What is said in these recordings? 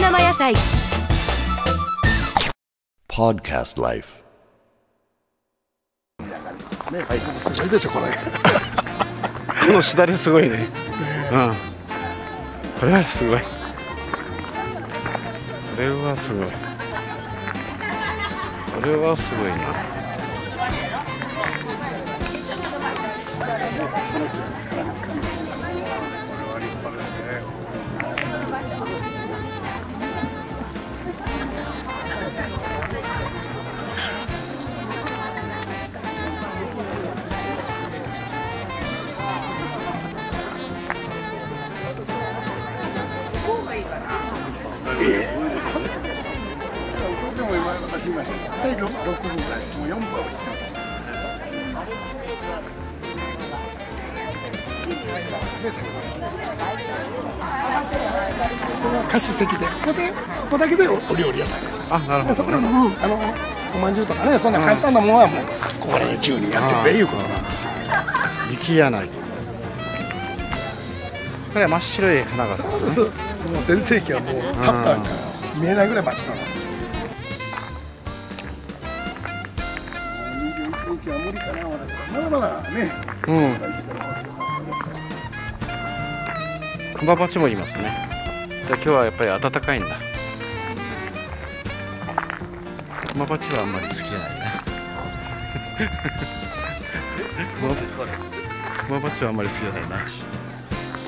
生野菜 Podcast Life. すごいでしょこれこのしだれすごいね。うん。これはすごい。これはすごい。これはすごいな。も今私見ました大体6分ぐらいもう4分は落ちてるここが貸し席でここでここだけでお料理やったあ、なるほどでそこ。で、うん、あのおまんじゅうとかねそんな簡単なものはもうここで自由にやってくれいうことなんですよ。雪柳。これは真っ白い花が咲くね。そうもう全盛期はもう葉っぱが見えないぐらい真っ白なの。21日は無理かなまだまだねうん。クマバチもいますね。で今日はやっぱり暖かいんだ。クマバチはあんまり好きじゃないな。クマバチはあんまり好きじゃないな。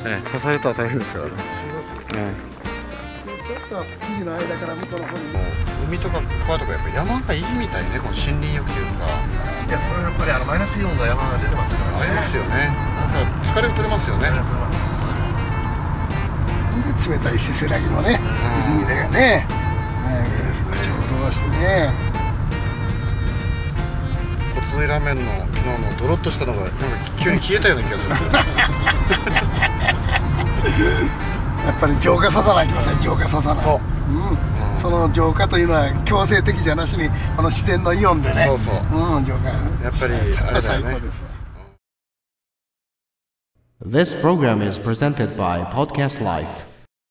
ええ、刺されたら大変ですからね。えちょっと木々の間から向こうの方に海とか川とかやっぱ山がいいみたいね。この森林マイナスイオンが山が出てますからありますよね。なんか疲れを取れますよね。で冷たいせせらぎのね泉でねいいですね。ちょうどしてね骨髄ラーメンの昨日のドロッとしたのがなんか急に消えたような気がする。やっぱり浄化ささないとね浄化ささないそううん、その浄化というのは強制的じゃなしにこの自然のイオンでね。そうそう。うん浄化。やっぱりあれだよね。最高です。This program is presented by Podcast Life.